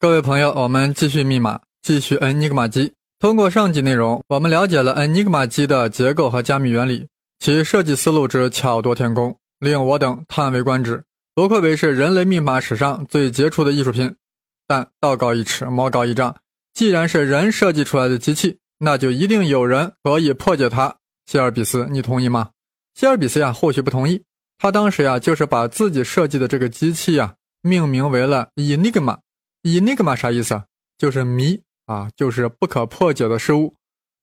各位朋友，我们继续密码，继续 Enigma 机。通过上集内容，我们了解了 Enigma 机的结构和加密原理，其设计思路之巧夺天工，令我等叹为观止，不愧为是人类密码史上最杰出的艺术品。但道高一尺，魔高一丈，既然是人设计出来的机器，那就一定有人可以破解它。希尔比斯，你同意吗？希尔比斯呀，或许不同意。他当时呀，就是把自己设计的这个机器呀，命名为了 Enigma。Enigma 啥意思啊？就是谜啊，就是不可破解的事物。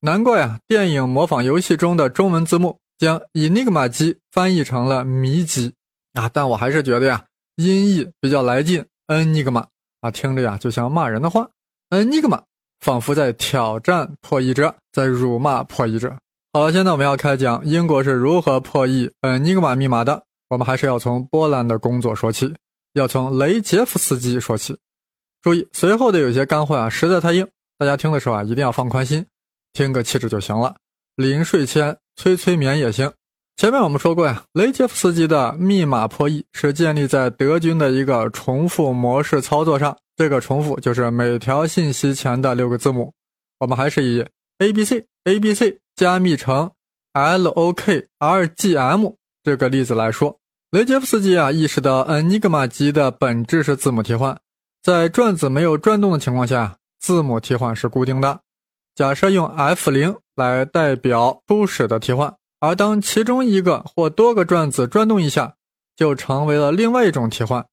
难怪啊，电影模仿游戏中的中文字幕将 Enigma 机翻译成了谜机啊。但我还是觉得呀，音译比较来劲。Enigma 啊，听着呀就像骂人的话。Enigma 仿佛在挑战破译者，在辱骂破译者。好了，现在我们要开讲英国是如何破译 Enigma 密码的。我们还是要从波兰的工作说起，要从雷杰夫斯基说起。注意，随后的有些干货啊，实在太硬，大家听的时候啊，一定要放宽心，听个气质就行了。临睡前催催眠也行。前面我们说过呀，雷杰夫斯基的密码破译是建立在德军的一个重复模式操作上，这个重复就是每条信息前的六个字母。我们还是以 A B C A B C 加密成 L O K R G M 这个例子来说，雷杰夫斯基啊意识到 Enigma 机的本质是字母替换。在转子没有转动的情况下，字母替换是固定的。假设用 F 零来代表初始的替换，而当其中一个或多个转子转动一下，就成为了另外一种替换。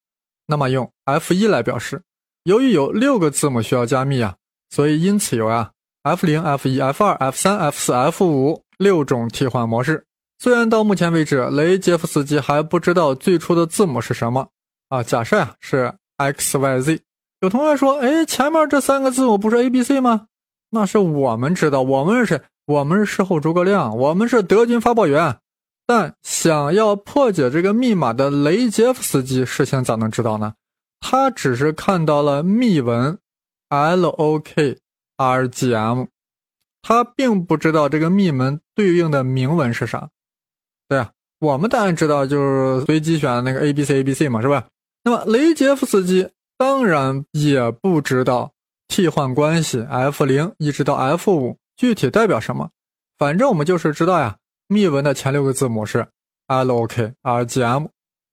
那么用 F 一来表示。由于有六个字母需要加密啊，所以因此有啊 F 零、F 一、F 二、F 三、F 四、F 五六种替换模式。虽然到目前为止，雷杰夫斯基还不知道最初的字母是什么啊。假设呀是。X y z，有同学说：“哎，前面这三个字母不是 a b c 吗？”那是我们知道，我们是谁？我们是事后诸葛亮，我们是德军发报员。但想要破解这个密码的雷杰夫斯基事先咋能知道呢？他只是看到了密文 l o k r g m，他并不知道这个密文对应的铭文是啥。对呀，我们当然知道，就是随机选那个 a b c a b c 嘛，是吧？那么雷杰夫斯基当然也不知道替换关系 F 零一直到 F 五具体代表什么，反正我们就是知道呀，密文的前六个字母是 L O K R G M，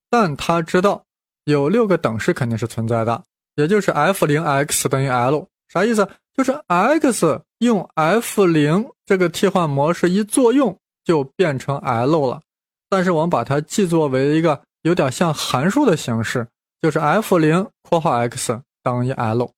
但他知道有六个等式肯定是存在的，也就是 F 零 X 等于 L，啥意思？就是 X 用 F 零这个替换模式一作用就变成 L 了，但是我们把它记作为一个有点像函数的形式。就是 f 零括号 x 等于 l，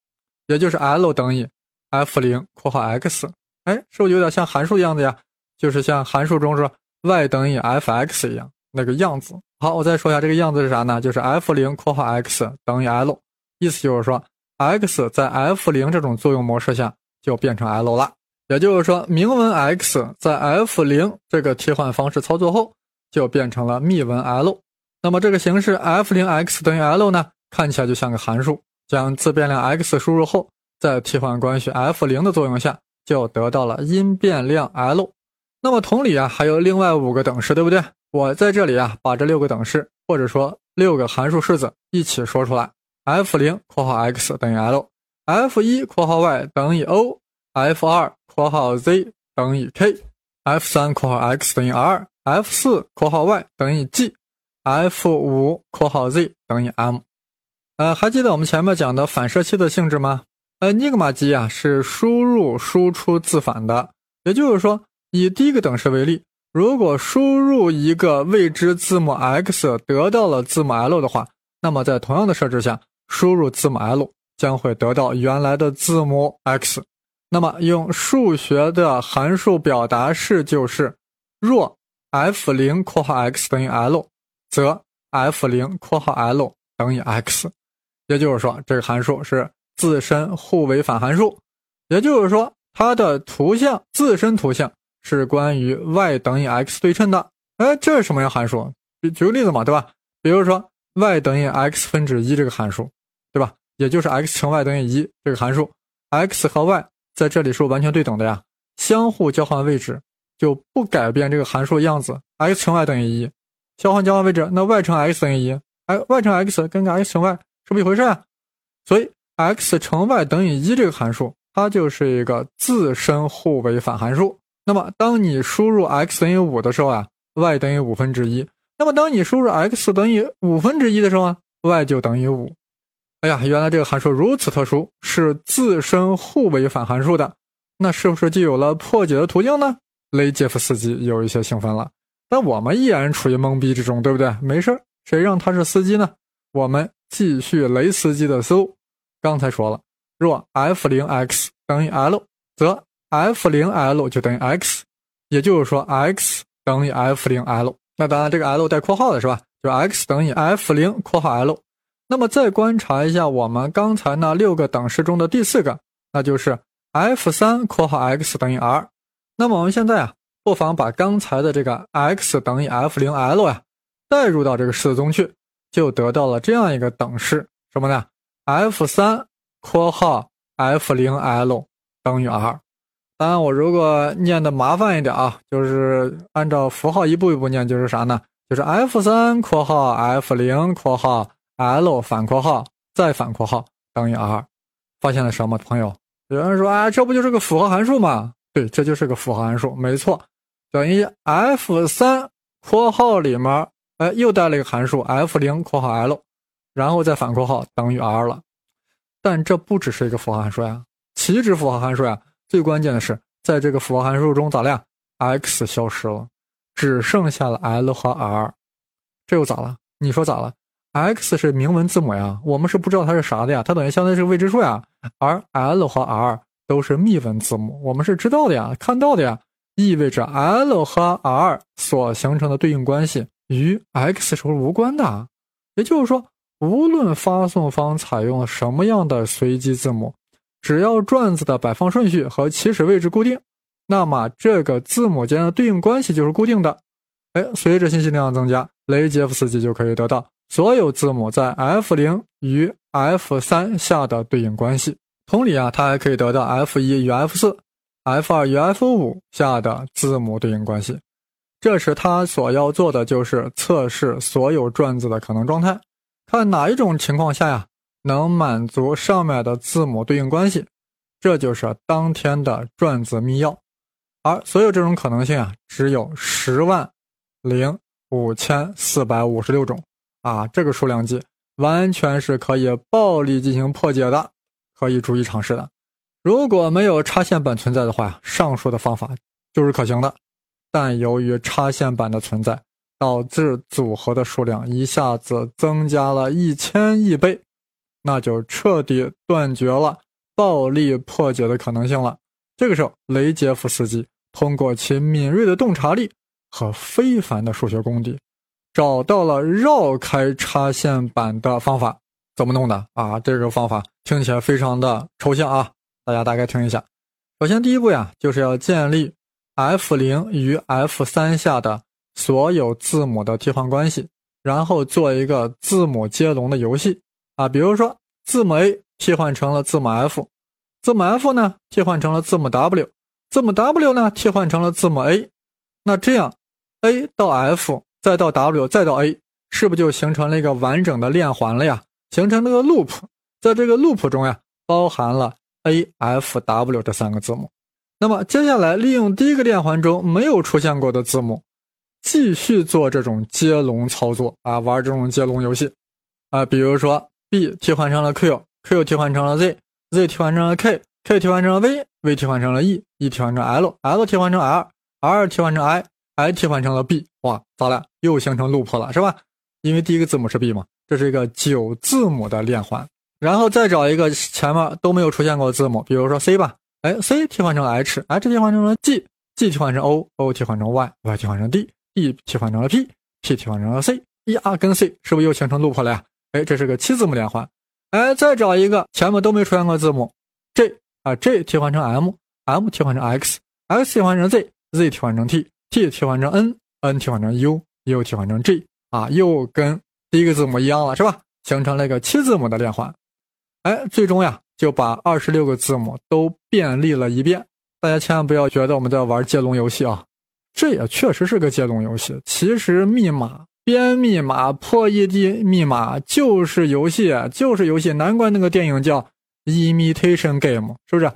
也就是 l 等于 f 零括号 x，哎，是不是有点像函数的样子呀？就是像函数中说 y 等于 f(x) 一样那个样子。好，我再说一下这个样子是啥呢？就是 f 零括号 x 等于 l，意思就是说 x 在 f 零这种作用模式下就变成 l 了。也就是说，明文 x 在 f 零这个替换方式操作后就变成了密文 l。那么这个形式 f 零 x 等于 l 呢，看起来就像个函数。将自变量 x 输入后，在替换关系 f 零的作用下，就得到了因变量 l。那么同理啊，还有另外五个等式，对不对？我在这里啊，把这六个等式或者说六个函数式子一起说出来：f 零括号 x 等于 l，f 一括号 y 等于 o，f 二括号 z 等于 k，f 三括号 x 等于 r，f 四括号 y 等于 g。F 五括号 z 等于 m，呃，还记得我们前面讲的反射器的性质吗？呃，Enigma 机啊是输入输出自反的，也就是说，以第一个等式为例，如果输入一个未知字母 x 得到了字母 l 的话，那么在同样的设置下，输入字母 l 将会得到原来的字母 x。那么用数学的函数表达式就是：若 f 零括号 x 等于 l。则 f 零括号 l 等于 x，也就是说，这个函数是自身互为反函数。也就是说，它的图像自身图像是关于 y 等于 x 对称的。哎，这是什么样函数？举举个例子嘛，对吧？比如说 y 等于 x 分之一这个函数，对吧？也就是 x 乘 y 等于一这个函数，x 和 y 在这里是完全对等的呀，相互交换位置就不改变这个函数样子，x 乘 y 等于一。交换交换位置，那 y 乘 x 等于一，哎，y 乘 x 跟个 x 乘 y 是不是一回事啊？所以 x 乘 y 等于一这个函数，它就是一个自身互为反函数。那么，当你输入 x 等于五的时候啊，y 等于五分之一。那么，当你输入 x 等于五分之一的时候啊，y 就等于五。哎呀，原来这个函数如此特殊，是自身互为反函数的。那是不是就有了破解的途径呢？雷杰夫斯基有一些兴奋了。但我们依然处于懵逼之中，对不对？没事谁让他是司机呢？我们继续雷司机的思路。刚才说了，若 f 零 x 等于 l，则 f 零 l 就等于 x，也就是说 x 等于 f 零 l。那当然，这个 l 带括号的是吧？就 x 等于 f 零括号 l。那么再观察一下我们刚才那六个等式中的第四个，那就是 f 三括号 x 等于 r。那么我们现在啊。不妨把刚才的这个 x 等于 f 零 l 呀代入到这个式子中去，就得到了这样一个等式，什么呢？f 三括号 f 零 l 等于 r。当然，我如果念的麻烦一点啊，就是按照符号一步一步念，就是啥呢？就是 f 三括号 f 零括号 l 反括号再反括号等于 r。发现了什么，朋友？有人说啊，这不就是个复合函数吗？对，这就是个复合函数，没错。等于 f 三括号里面，哎，又带了一个函数 f 零括号 l，然后再反括号等于 r 了。但这不只是一个复合函数呀，岂止复合函数呀？最关键的是，在这个复合函数中咋了？x 消失了，只剩下了 l 和 r。这又咋了？你说咋了？x 是明文字母呀，我们是不知道它是啥的呀，它等于相当于是未知数呀。而 l 和 r 都是密文字母，我们是知道的呀，看到的呀。意味着 l 和 r 所形成的对应关系与 x 是无关的，也就是说，无论发送方采用什么样的随机字母，只要转子的摆放顺序和起始位置固定，那么这个字母间的对应关系就是固定的。哎，随着信息量增加，雷杰夫斯基就可以得到所有字母在 f 零与 f 三下的对应关系。同理啊，他还可以得到 f 一与 f 四。F 二与 f 五下的字母对应关系，这时他所要做的就是测试所有转子的可能状态，看哪一种情况下呀能满足上面的字母对应关系，这就是当天的转子密钥。而所有这种可能性啊，只有十万零五千四百五十六种啊，这个数量级完全是可以暴力进行破解的，可以逐一尝试的。如果没有插线板存在的话，上述的方法就是可行的。但由于插线板的存在，导致组合的数量一下子增加了一千亿倍，那就彻底断绝了暴力破解的可能性了。这个时候，雷杰夫斯基通过其敏锐的洞察力和非凡的数学功底，找到了绕开插线板的方法。怎么弄的啊？这个方法听起来非常的抽象啊。大家大概听一下，首先第一步呀，就是要建立 f 零与 f 三下的所有字母的替换关系，然后做一个字母接龙的游戏啊，比如说字母 a 替换成了字母 f，字母 f 呢替换成了字母 w，字母 w 呢替换成了字母 a，那这样 a 到 f 再到 w 再到 a，是不就形成了一个完整的链环了呀？形成了个 loop，在这个 loop 中呀，包含了。A f w 这三个字母，那么接下来利用第一个链环中没有出现过的字母，继续做这种接龙操作啊，玩这种接龙游戏啊，比如说 b 替换成了 q，q 替换成了 z，z 替换成了 k，k 替换成了 v，v 替换成了 e，e 替换成 l，l 替换成 r，r 替换成 i，i 替换成了 b，哇，咋了？又形成 loop 了是吧？因为第一个字母是 b 嘛，这是一个九字母的链环。然后再找一个前面都没有出现过的字母，比如说 C 吧，哎，C 替换成 H，H 替换成了 G，G 替换成 O，O 替换成 Y，Y 替换成 D，D 替换成了 P，P 替换成了 C，E R 跟 C 是不是又形成 loop 了呀？哎，这是个七字母连环。哎，再找一个前面都没出现过字母 J 啊，J 替换成 M，M 替换成 X，X 替换成 Z，Z 替换成 T，T 替换成 N，N 替换成 U，U 替换成 G 啊，又跟第一个字母一样了，是吧？形成了一个七字母的连环。哎，最终呀，就把二十六个字母都便利了一遍。大家千万不要觉得我们在玩接龙游戏啊，这也确实是个接龙游戏。其实密码编密码破译的密码就是游戏，就是游戏。难怪那个电影叫《imitation game，是不是？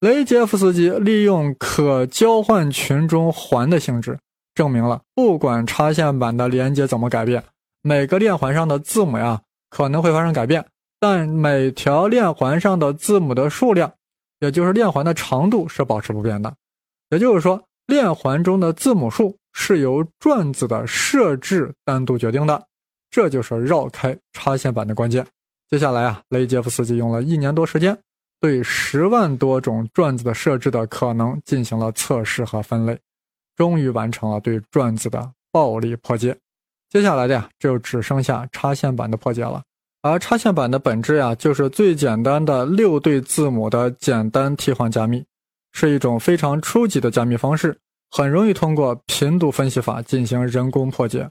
雷杰夫斯基利用可交换群中环的性质，证明了不管插线板的连接怎么改变，每个链环上的字母呀可能会发生改变，但每条链环上的字母的数量，也就是链环的长度是保持不变的。也就是说，链环中的字母数是由转子的设置单独决定的。这就是绕开插线板的关键。接下来啊，雷杰夫斯基用了一年多时间。对十万多种转子的设置的可能进行了测试和分类，终于完成了对转子的暴力破解。接下来的呀，就只剩下插线板的破解了。而插线板的本质呀，就是最简单的六对字母的简单替换加密，是一种非常初级的加密方式，很容易通过频度分析法进行人工破解。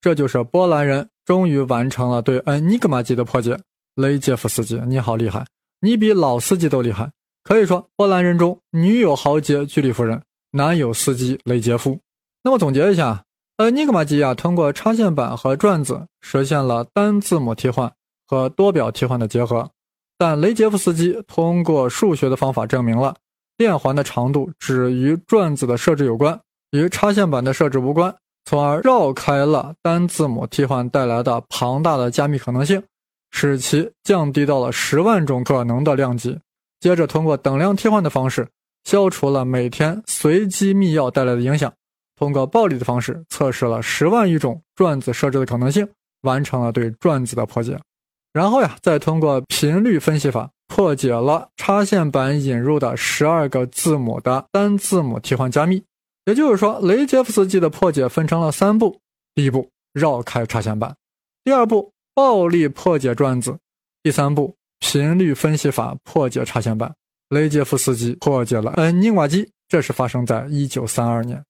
这就是波兰人终于完成了对恩尼格玛机的破解。雷杰夫斯基，你好厉害！你比老司机都厉害，可以说波兰人中女有豪杰居里夫人，男有司机雷杰夫。那么总结一下，呃，尼格玛机啊，通过插线板和转子实现了单字母替换和多表替换的结合，但雷杰夫斯基通过数学的方法证明了链环的长度只与转子的设置有关，与插线板的设置无关，从而绕开了单字母替换带来的庞大的加密可能性。使其降低到了十万种可能的量级，接着通过等量替换的方式，消除了每天随机密钥带来的影响，通过暴力的方式测试了十万余种转子设置的可能性，完成了对转子的破解。然后呀，再通过频率分析法破解了插线板引入的十二个字母的单字母替换加密。也就是说，雷杰夫斯基的破解分成了三步：第一步，绕开插线板；第二步。暴力破解转子，第三步频率分析法破解插线板。雷杰夫斯基破解了恩尼瓦机，这是发生在一九三二年，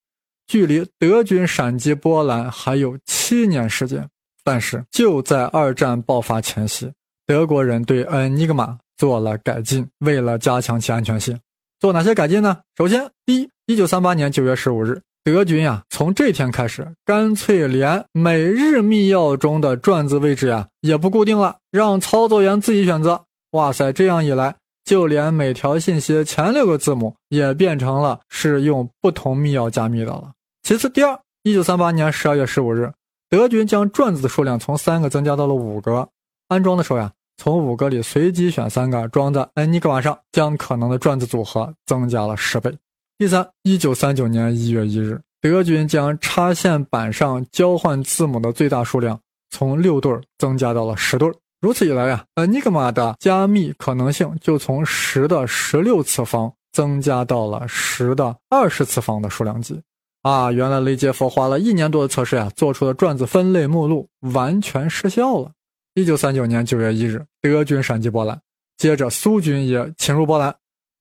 距离德军闪击波兰还有七年时间。但是就在二战爆发前夕，德国人对恩尼格玛做了改进，为了加强其安全性，做哪些改进呢？首先，第一，一九三八年九月十五日。德军呀，从这天开始，干脆连每日密钥中的转子位置呀也不固定了，让操作员自己选择。哇塞，这样一来，就连每条信息前六个字母也变成了是用不同密钥加密的了。其次，第二，一九三八年十二月十五日，德军将转子的数量从三个增加到了五个。安装的时候呀，从五个里随机选三个装在恩尼格玛上，将可能的转子组合增加了十倍。第三，一九三九年一月一日，德军将插线板上交换字母的最大数量从六对增加到了十对。如此一来呀，e n i g m a 的加密可能性就从十的十六次方增加到了十的二十次方的数量级。啊，原来雷杰夫花了一年多的测试呀，做出的转子分类目录完全失效了。一九三九年九月一日，德军闪击波兰，接着苏军也侵入波兰，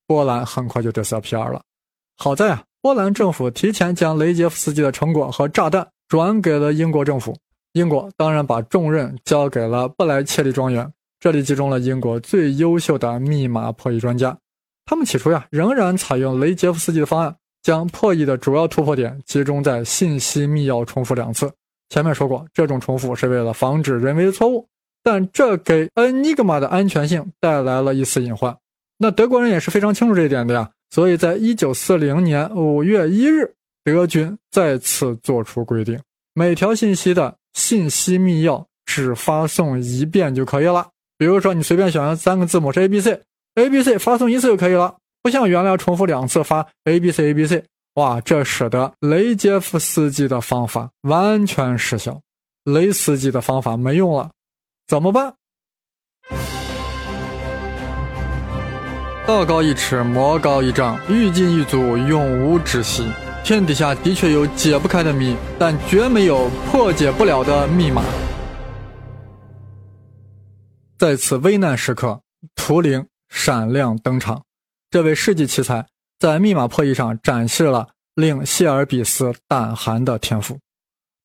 波兰很快就得瑟皮尔了。好在啊，波兰政府提前将雷杰夫斯基的成果和炸弹转给了英国政府。英国当然把重任交给了布莱切利庄园，这里集中了英国最优秀的密码破译专家。他们起初呀，仍然采用雷杰夫斯基的方案，将破译的主要突破点集中在信息密钥重复两次。前面说过，这种重复是为了防止人为的错误，但这给恩尼格玛的安全性带来了一丝隐患。那德国人也是非常清楚这一点的呀。所以在一九四零年五月一日，德军再次做出规定：每条信息的信息密钥只发送一遍就可以了。比如说，你随便选了三个字母是 A B C，A B C 发送一次就可以了，不像原来重复两次发 A B C A B C。哇，这使得雷杰夫斯基的方法完全失效，雷斯基的方法没用了，怎么办？道高一尺，魔高一丈，欲进一阻，永无止息。天底下的确有解不开的谜，但绝没有破解不了的密码。在此危难时刻，图灵闪亮登场。这位世纪奇才在密码破译上展示了令谢尔比斯胆寒的天赋。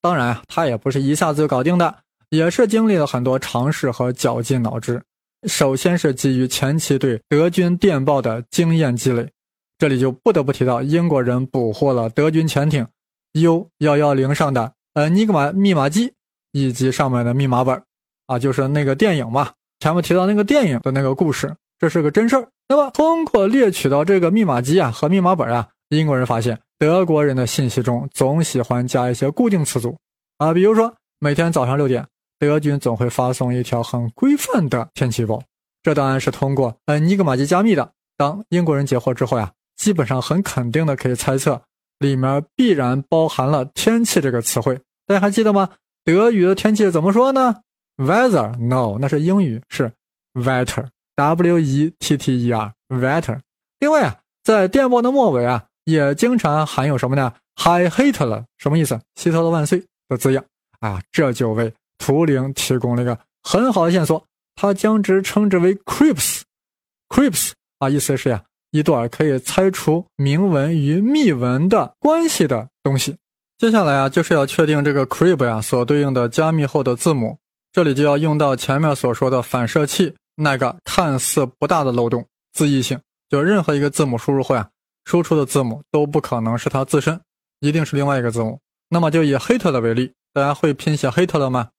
当然，他也不是一下子就搞定的，也是经历了很多尝试和绞尽脑汁。首先是基于前期对德军电报的经验积累，这里就不得不提到英国人捕获了德军潜艇 U 幺幺零上的呃尼格玛密码机以及上面的密码本啊，就是那个电影嘛，前面提到那个电影的那个故事，这是个真事儿。那么，通过猎取到这个密码机啊和密码本啊，英国人发现德国人的信息中总喜欢加一些固定词组啊，比如说每天早上六点，德军总会发送一条很规范的天气预报。这当然是通过恩尼格玛机加密的。当英国人截获之后呀，基本上很肯定的可以猜测，里面必然包含了“天气”这个词汇。大家还记得吗？德语的天气怎么说呢？Weather？No，那是英语，是 weather W e t t e r, wetter。另外啊，在电报的末尾啊，也经常含有什么呢？Hi Hitler，什么意思？希特勒万岁的字样啊，这就为图灵提供了一个很好的线索。他将之称之为 Creeps，Creeps 啊，意思是呀，一段可以猜出铭文与密文的关系的东西。接下来啊，就是要确定这个 Crypt 呀所对应的加密后的字母，这里就要用到前面所说的反射器那个看似不大的漏洞——字义性。就任何一个字母输入后呀，输出的字母都不可能是它自身，一定是另外一个字母。那么就以 Hitler 为例，大家会拼写 Hitler 吗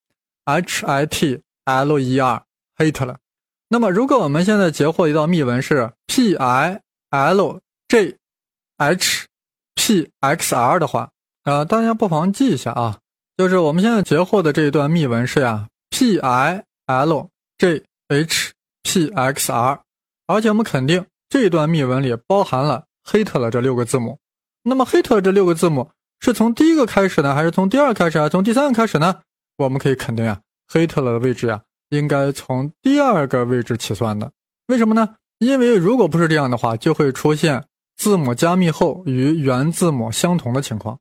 ？H-I-T-L-E-R。Hitler。那么，如果我们现在截获一道密文是 P I L J H P X R 的话，呃，大家不妨记一下啊，就是我们现在截获的这一段密文是呀 P I L J H P X R，而且我们肯定这段密文里包含了 Hitler 这六个字母。那么，Hitler 这六个字母是从第一个开始呢，还是从第二开始，还是从第三个开始呢？我们可以肯定呀，Hitler 的位置呀。应该从第二个位置起算的，为什么呢？因为如果不是这样的话，就会出现字母加密后与原字母相同的情况。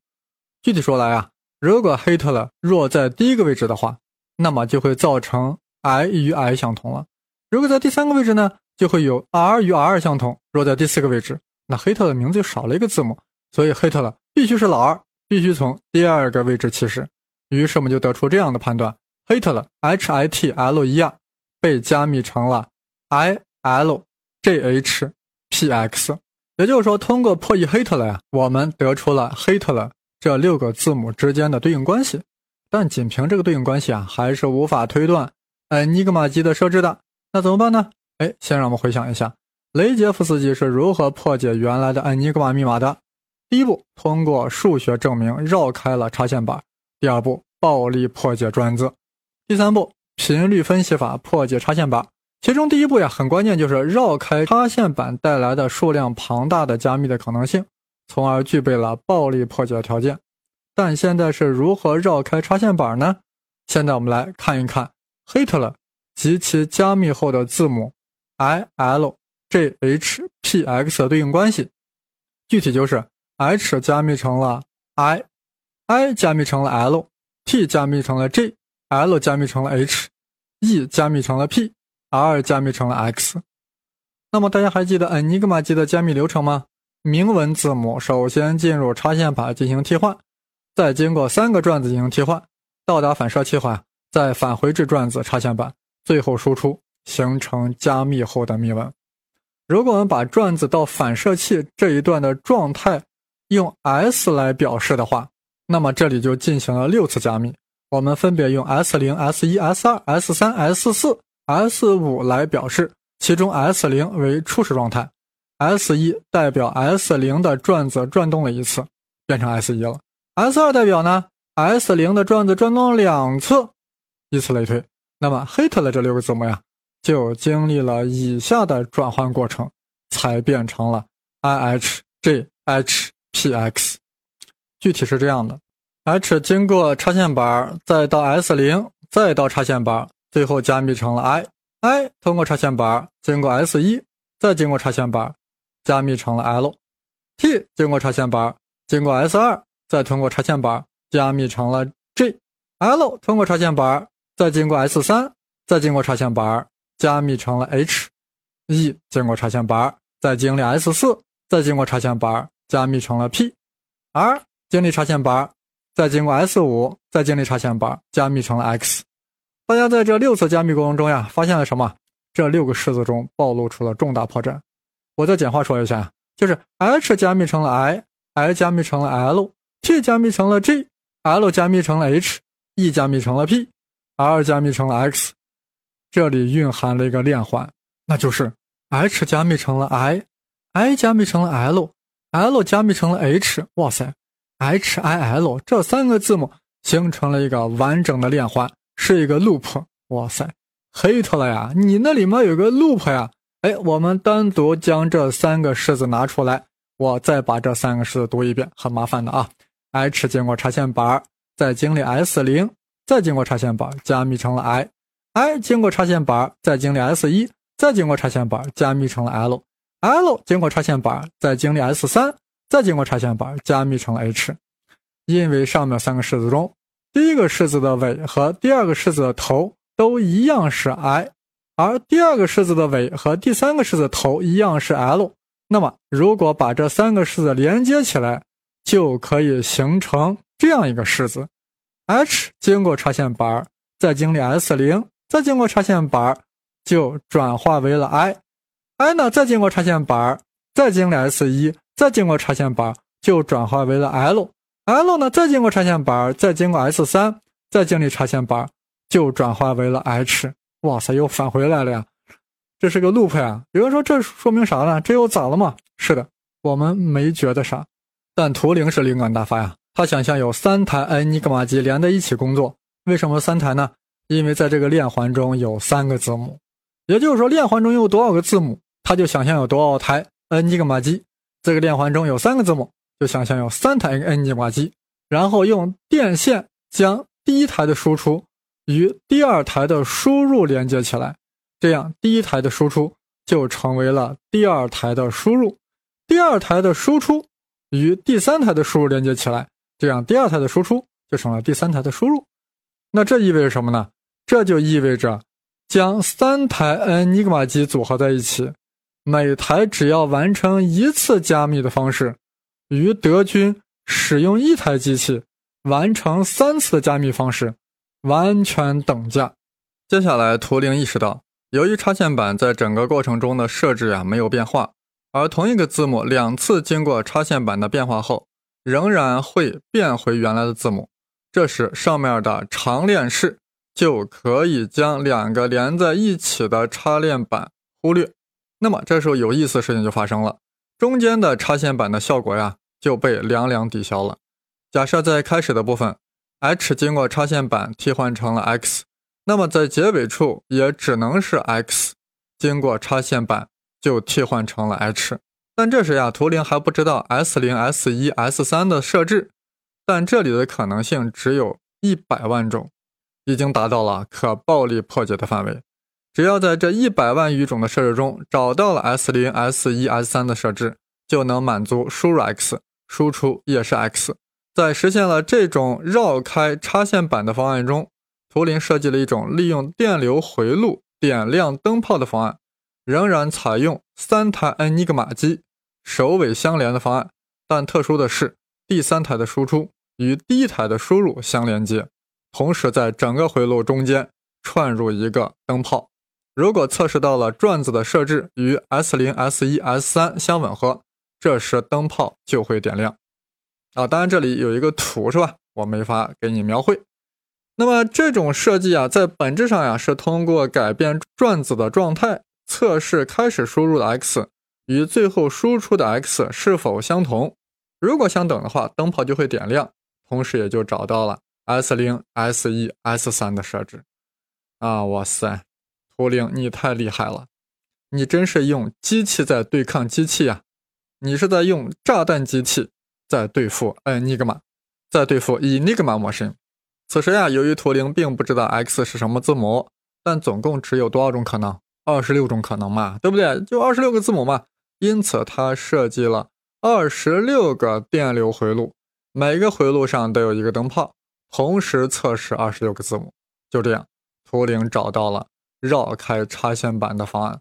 具体说来啊，如果 Hitler 若在第一个位置的话，那么就会造成 I 与 I 相同了；如果在第三个位置呢，就会有 R 与 R 相同；若在第四个位置，那 HITL 的名字就少了一个字母，所以 HITL 必须是老二，必须从第二个位置起始。于是我们就得出这样的判断。Hitler H I T L E R 被加密成了 I L J H P X，也就是说，通过破译 Hitler 呀，我们得出了 HITL 这六个字母之间的对应关系。但仅凭这个对应关系啊，还是无法推断恩尼格玛机的设置的。那怎么办呢？哎，先让我们回想一下，雷杰夫斯基是如何破解原来的恩尼格玛密码的。第一步，通过数学证明绕开了插线板；第二步，暴力破解专字。第三步，频率分析法破解插线板。其中第一步呀，很关键，就是绕开插线板带来的数量庞大的加密的可能性，从而具备了暴力破解的条件。但现在是如何绕开插线板呢？现在我们来看一看 Hitler 及其加密后的字母 I L J H P X 的对应关系。具体就是 H 加密成了 I，I 加密成了 L，T 加密成了 J。L 加密成了 H，E 加密成了 P，R 加密成了 X。那么大家还记得 Enigma 机的加密流程吗？明文字母首先进入插线板进行替换，再经过三个转子进行替换，到达反射器后，再返回至转子插线板，最后输出形成加密后的密文。如果我们把转子到反射器这一段的状态用 S 来表示的话，那么这里就进行了六次加密。我们分别用 S 零、S 一、S 二、S 三、S 四、S 五来表示，其中 S 零为初始状态，S 一代表 S 零的转子转动了一次，变成 S 一了；S 二代表呢，S 零的转子转动了两次，以此类推。那么 “hate” 的这六个字母呀，就经历了以下的转换过程，才变成了 I H J H P X。具体是这样的。H 经过插线板，再到 S 零，再到插线板，最后加密成了 I。I 通过插线板，经过 S 一，再经过插线板，加密成了 L。T 经过插线板，经过 S 二，再通过插线板，加密成了 J。L 通过插线板，再经过 S 三，再经过插线板，加密成了 H。E 经过插线板，再经历 S 四，再经过插线板，加密成了 P。R 经历插线板。再经过 S 五，再经历插线板，加密成了 X。大家在这六次加密过程中呀，发现了什么？这六个式子中暴露出了重大破绽。我再简化说一下，就是 H 加密成了 I，I 加密成了 L，T 加密成了 G，L 加密成了 H，E 加密成了 P R 加密成了 X。这里蕴含了一个链环，那就是，H 加密成了 I，I 加密成了 L，L 加密成了 H。哇塞，H I L 这三个字母形成了一个完整的链环，是一个 loop。哇塞，黑特了呀！你那里面有个 loop 呀？哎，我们单独将这三个式子拿出来，我再把这三个式子读一遍，很麻烦的啊。H 经过插线板，再经历 S 零，再经过插线板加密成了 I，I 经过插线板，再经历 S 一，再经过插线板加密成了 L，L 经过插线板，再经历 S 三，再经过插线板加密成了 H。因为上面三个式子中，第一个式子的尾和第二个式子的头都一样是 I。而第二个式子的尾和第三个式子头一样是 L，那么如果把这三个式子连接起来，就可以形成这样一个式子：H 经过插线板，再经历 S 零，再经过插线板，就转化为了 I；I 呢，再经过插线板，再经历 S 一，再经过插线板，就转化为了 L；L 呢，再经过插线板，再经过 S 三，再经历插线板，就转化为了 H。哇塞，又返回来了呀！这是个 loop 呀。有人说这说明啥呢？这又咋了嘛？是的，我们没觉得啥，但图灵是灵感大发呀。他想象有三台 Enigma 机连在一起工作。为什么三台呢？因为在这个链环中有三个字母，也就是说链环中有多少个字母，他就想象有多少台 Enigma 机。这个链环中有三个字母，就想象有三台 Enigma 机，然后用电线将第一台的输出。与第二台的输入连接起来，这样第一台的输出就成为了第二台的输入，第二台的输出与第三台的输入连接起来，这样第二台的输出就成了第三台的输入。那这意味着什么呢？这就意味着将三台 Enigma 机组合在一起，每台只要完成一次加密的方式，与德军使用一台机器完成三次的加密方式。完全等价。接下来，图灵意识到，由于插线板在整个过程中的设置呀没有变化，而同一个字母两次经过插线板的变化后，仍然会变回原来的字母。这时，上面的长链式就可以将两个连在一起的插链板忽略。那么，这时候有意思的事情就发生了，中间的插线板的效果呀就被两两抵消了。假设在开始的部分。H 经过插线板替换成了 X，那么在结尾处也只能是 X 经过插线板就替换成了 H。但这时呀，图灵还不知道 S 零、S 一、S 三的设置，但这里的可能性只有一百万种，已经达到了可暴力破解的范围。只要在这一百万余种的设置中找到了 S 零、S 一、S 三的设置，就能满足输入 X，输出也是 X。在实现了这种绕开插线板的方案中，图灵设计了一种利用电流回路点亮灯泡的方案，仍然采用三台 Enigma 机首尾相连的方案，但特殊的是，第三台的输出与第一台的输入相连接，同时在整个回路中间串入一个灯泡。如果测试到了转子的设置与 S 零、S 一、S 三相吻合，这时灯泡就会点亮。啊，当然这里有一个图是吧？我没法给你描绘。那么这种设计啊，在本质上呀，是通过改变转子的状态，测试开始输入的 x 与最后输出的 x 是否相同。如果相等的话，灯泡就会点亮，同时也就找到了 S 零、S 一、S 三的设置。啊，哇塞，图灵你太厉害了，你真是用机器在对抗机器呀！你是在用炸弹机器。在对付 Enigma，在对付 Enigma 模型。此时呀，由于图灵并不知道 X 是什么字母，但总共只有多少种可能？二十六种可能嘛，对不对？就二十六个字母嘛。因此，他设计了二十六个电流回路，每个回路上都有一个灯泡，同时测试二十六个字母。就这样，图灵找到了绕开插线板的方案。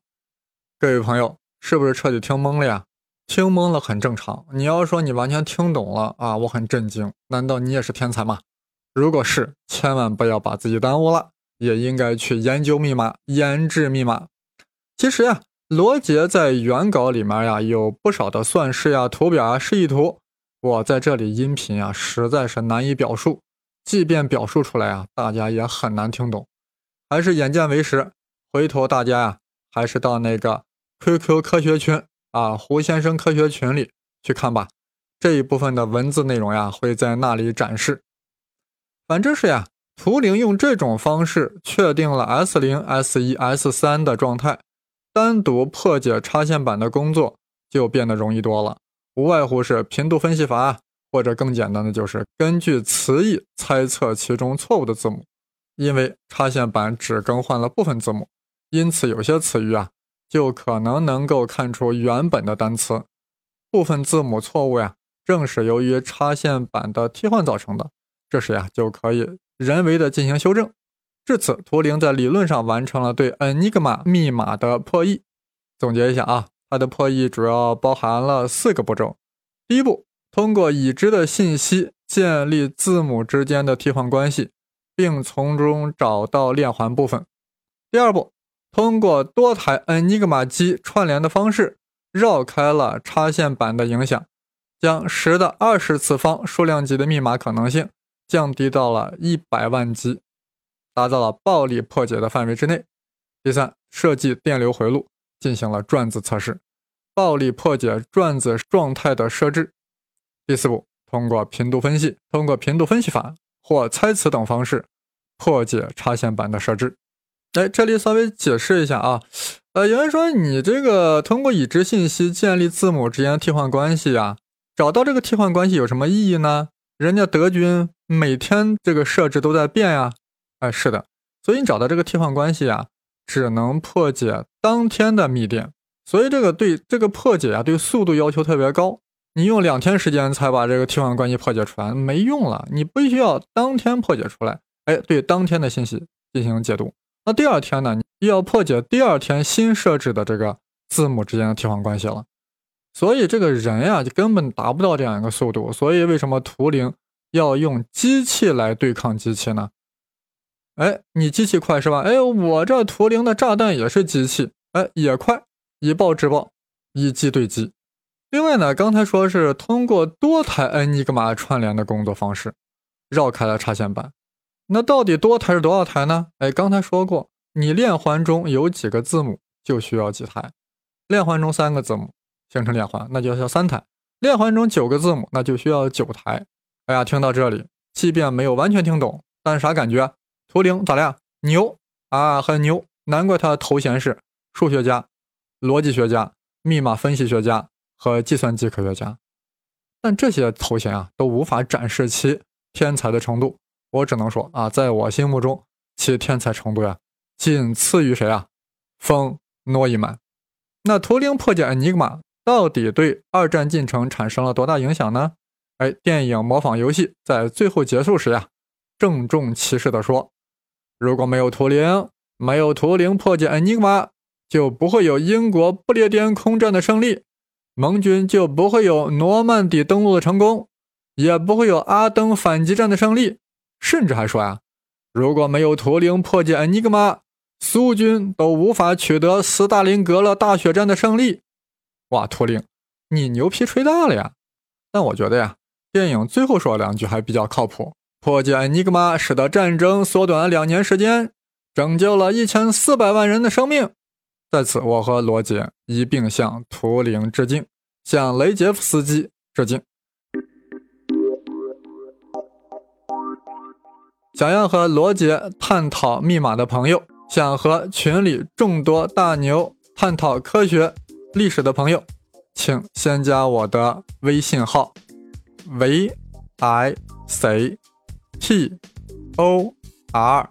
各位朋友，是不是彻底听懵了呀？听懵了很正常，你要说你完全听懂了啊，我很震惊。难道你也是天才吗？如果是，千万不要把自己耽误了，也应该去研究密码、研制密码。其实呀，罗杰在原稿里面呀有不少的算式呀、图表啊、示意图，我在这里音频啊实在是难以表述，即便表述出来啊，大家也很难听懂。还是眼见为实，回头大家呀，还是到那个。QQ 科学群啊，胡先生科学群里去看吧。这一部分的文字内容呀，会在那里展示。反正是呀，图灵用这种方式确定了 S 零、S 一、S 三的状态，单独破解插线板的工作就变得容易多了。无外乎是频度分析法，或者更简单的就是根据词义猜测其中错误的字母。因为插线板只更换了部分字母，因此有些词语啊，就可能能够看出原本的单词部分字母错误呀，正是由于插线板的替换造成的。这时呀，就可以人为的进行修正。至此，图灵在理论上完成了对 Enigma 密码的破译。总结一下啊，它的破译主要包含了四个步骤。第一步，通过已知的信息建立字母之间的替换关系，并从中找到链环部分。第二步，通过多台 Enigma 机串联的方式，绕开了插线板的影响，将十的二十次方数量级的密码可能性。降低到了一百万级，达到了暴力破解的范围之内。第三，设计电流回路，进行了转子测试，暴力破解转子状态的设置。第四步，通过频度分析，通过频度分析法或猜词等方式破解插线板的设置。哎，这里稍微解释一下啊，呃，有人说你这个通过已知信息建立字母之间的替换关系呀，找到这个替换关系有什么意义呢？人家德军。每天这个设置都在变呀，哎，是的，所以你找到这个替换关系啊，只能破解当天的密电，所以这个对这个破解啊，对速度要求特别高。你用两天时间才把这个替换关系破解出来，没用了。你必须要当天破解出来，哎，对当天的信息进行解读。那第二天呢，你要破解第二天新设置的这个字母之间的替换关系了。所以这个人呀，就根本达不到这样一个速度。所以为什么图灵？要用机器来对抗机器呢？哎，你机器快是吧？哎，我这图灵的炸弹也是机器，哎，也快，以暴制暴，以机对机。另外呢，刚才说是通过多台恩尼格玛串联的工作方式，绕开了插线板。那到底多台是多少台呢？哎，刚才说过，你链环中有几个字母就需要几台。链环中三个字母形成链环，那就要三台。链环中九个字母，那就需要九台。哎呀，听到这里，即便没有完全听懂，但是啥感觉？图灵咋的呀？牛啊，很牛！难怪他的头衔是数学家、逻辑学家、密码分析学家和计算机科学家。但这些头衔啊，都无法展示其天才的程度。我只能说啊，在我心目中，其天才程度呀，仅次于谁啊？风诺伊曼。那图灵破解 Enigma 到底对二战进程产生了多大影响呢？哎，电影模仿游戏在最后结束时呀，郑重其事地说：“如果没有图灵，没有图灵破解 Enigma，就不会有英国不列颠空战的胜利，盟军就不会有诺曼底登陆的成功，也不会有阿登反击战的胜利。甚至还说呀，如果没有图灵破解 Enigma，苏军都无法取得斯大林格勒大血战的胜利。哇，图灵，你牛皮吹大了呀！但我觉得呀。”电影最后说两句还比较靠谱：破解 Enigma 使得战争缩短了两年时间，拯救了一千四百万人的生命。在此，我和罗杰一并向图灵致敬，向雷杰夫斯基致敬。想要和罗杰探讨密码的朋友，想和群里众多大牛探讨科学历史的朋友，请先加我的微信号。v i c t o r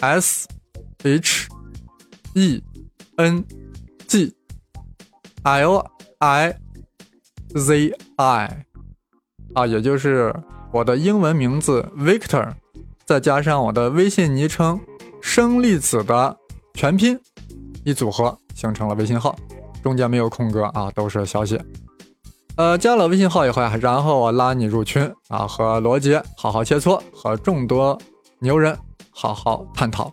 s h e n g l i z i 啊，也就是我的英文名字 Victor，再加上我的微信昵称生粒子的全拼，一组合形成了微信号，中间没有空格啊，都是小写。呃，加了微信号以后呀，然后我拉你入群啊，和罗杰好好切磋，和众多牛人好好探讨。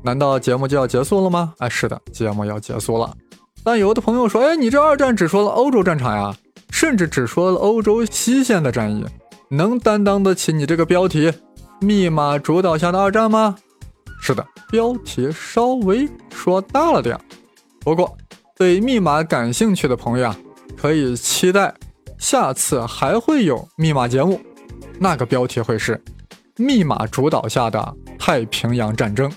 难道节目就要结束了吗？哎，是的，节目要结束了。但有的朋友说，哎，你这二战只说了欧洲战场呀，甚至只说了欧洲西线的战役，能担当得起你这个标题“密码主导下的二战”吗？是的，标题稍微说大了点。不过，对密码感兴趣的朋友啊，可以期待下次还会有密码节目，那个标题会是“密码主导下的太平洋战争”。